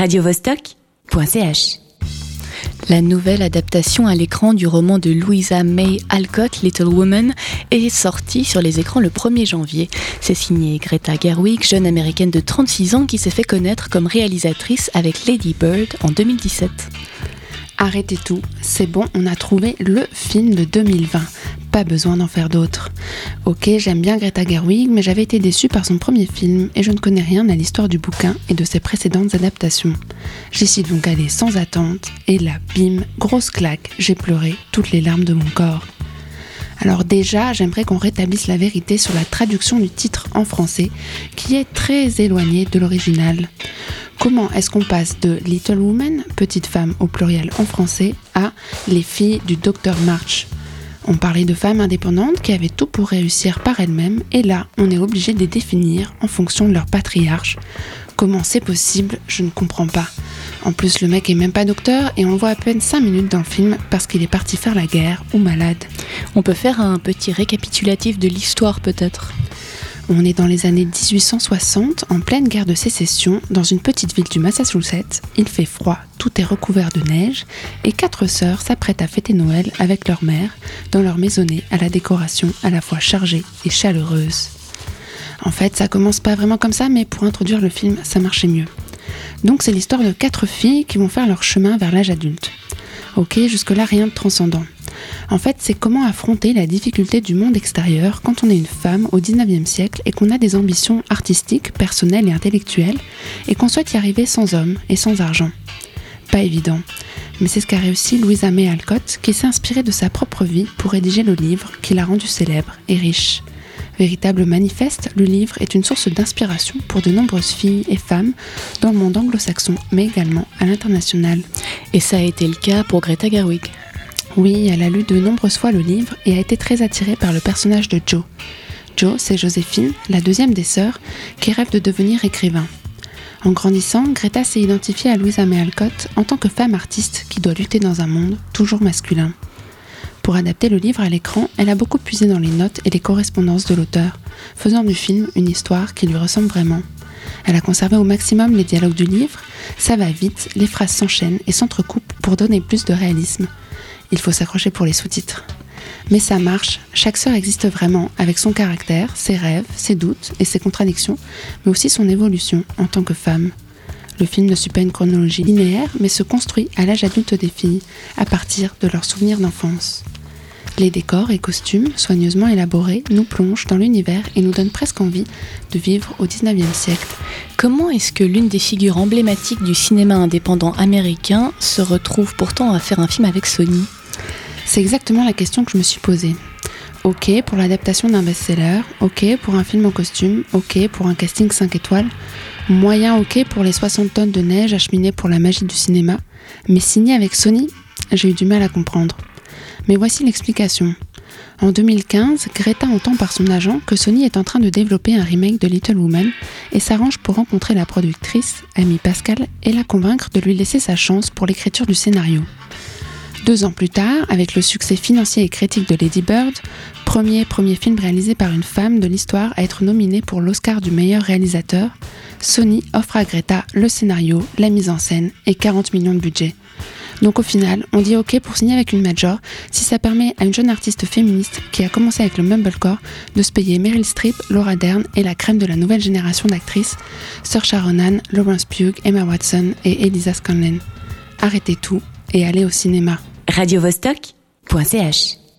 radiovostok.ch. La nouvelle adaptation à l'écran du roman de Louisa May Alcott, Little Woman, est sortie sur les écrans le 1er janvier. C'est signé Greta Gerwig, jeune américaine de 36 ans qui s'est fait connaître comme réalisatrice avec Lady Bird en 2017. Arrêtez tout, c'est bon, on a trouvé le film de 2020. Pas besoin d'en faire d'autres. Ok, j'aime bien Greta Gerwig, mais j'avais été déçue par son premier film et je ne connais rien à l'histoire du bouquin et de ses précédentes adaptations. J'y suis donc allée sans attente et là, bim, grosse claque, j'ai pleuré toutes les larmes de mon corps. Alors déjà, j'aimerais qu'on rétablisse la vérité sur la traduction du titre en français, qui est très éloignée de l'original. Comment est-ce qu'on passe de Little Woman, petite femme au pluriel en français, à Les filles du docteur March? On parlait de femmes indépendantes qui avaient tout pour réussir par elles-mêmes, et là, on est obligé de les définir en fonction de leur patriarche. Comment c'est possible? Je ne comprends pas. En plus, le mec est même pas docteur et on le voit à peine 5 minutes dans le film parce qu'il est parti faire la guerre ou malade. On peut faire un petit récapitulatif de l'histoire peut-être? On est dans les années 1860, en pleine guerre de sécession, dans une petite ville du Massachusetts. Il fait froid, tout est recouvert de neige, et quatre sœurs s'apprêtent à fêter Noël avec leur mère dans leur maisonnée à la décoration à la fois chargée et chaleureuse. En fait, ça commence pas vraiment comme ça, mais pour introduire le film, ça marchait mieux. Donc c'est l'histoire de quatre filles qui vont faire leur chemin vers l'âge adulte. Ok, jusque-là rien de transcendant. En fait, c'est comment affronter la difficulté du monde extérieur quand on est une femme au 19e siècle et qu'on a des ambitions artistiques, personnelles et intellectuelles, et qu'on souhaite y arriver sans homme et sans argent. Pas évident. Mais c'est ce qu'a réussi Louisa May Alcott, qui s'est inspirée de sa propre vie pour rédiger le livre qui l'a rendu célèbre et riche. Véritable manifeste, le livre est une source d'inspiration pour de nombreuses filles et femmes dans le monde anglo-saxon, mais également à l'international. Et ça a été le cas pour Greta Gerwig. Oui, elle a lu de nombreuses fois le livre et a été très attirée par le personnage de Joe. Joe, c'est Joséphine, la deuxième des sœurs, qui rêve de devenir écrivain. En grandissant, Greta s'est identifiée à Louisa May Alcott en tant que femme artiste qui doit lutter dans un monde toujours masculin. Pour adapter le livre à l'écran, elle a beaucoup puisé dans les notes et les correspondances de l'auteur, faisant du film une histoire qui lui ressemble vraiment. Elle a conservé au maximum les dialogues du livre, ça va vite, les phrases s'enchaînent et s'entrecoupent pour donner plus de réalisme, il faut s'accrocher pour les sous-titres. Mais ça marche, chaque sœur existe vraiment, avec son caractère, ses rêves, ses doutes et ses contradictions, mais aussi son évolution en tant que femme. Le film ne suit pas une chronologie linéaire, mais se construit à l'âge adulte des filles, à partir de leurs souvenirs d'enfance. Les décors et costumes, soigneusement élaborés, nous plongent dans l'univers et nous donnent presque envie de vivre au 19e siècle. Comment est-ce que l'une des figures emblématiques du cinéma indépendant américain se retrouve pourtant à faire un film avec Sony? C'est exactement la question que je me suis posée. Ok pour l'adaptation d'un best-seller, ok pour un film en costume, ok pour un casting 5 étoiles, moyen ok pour les 60 tonnes de neige acheminées pour la magie du cinéma, mais signé avec Sony, j'ai eu du mal à comprendre. Mais voici l'explication. En 2015, Greta entend par son agent que Sony est en train de développer un remake de Little Woman et s'arrange pour rencontrer la productrice, Amy Pascal, et la convaincre de lui laisser sa chance pour l'écriture du scénario. Deux ans plus tard, avec le succès financier et critique de Lady Bird, premier premier film réalisé par une femme de l'histoire à être nominé pour l'Oscar du meilleur réalisateur, Sony offre à Greta le scénario, la mise en scène et 40 millions de budget. Donc au final, on dit ok pour signer avec une major si ça permet à une jeune artiste féministe qui a commencé avec le mumblecore de se payer Meryl Streep, Laura Dern et la crème de la nouvelle génération d'actrices, Saoirse Ronan, Lawrence Pugh, Emma Watson et Elisa Scanlon. Arrêtez tout et allez au cinéma radiovostok.ch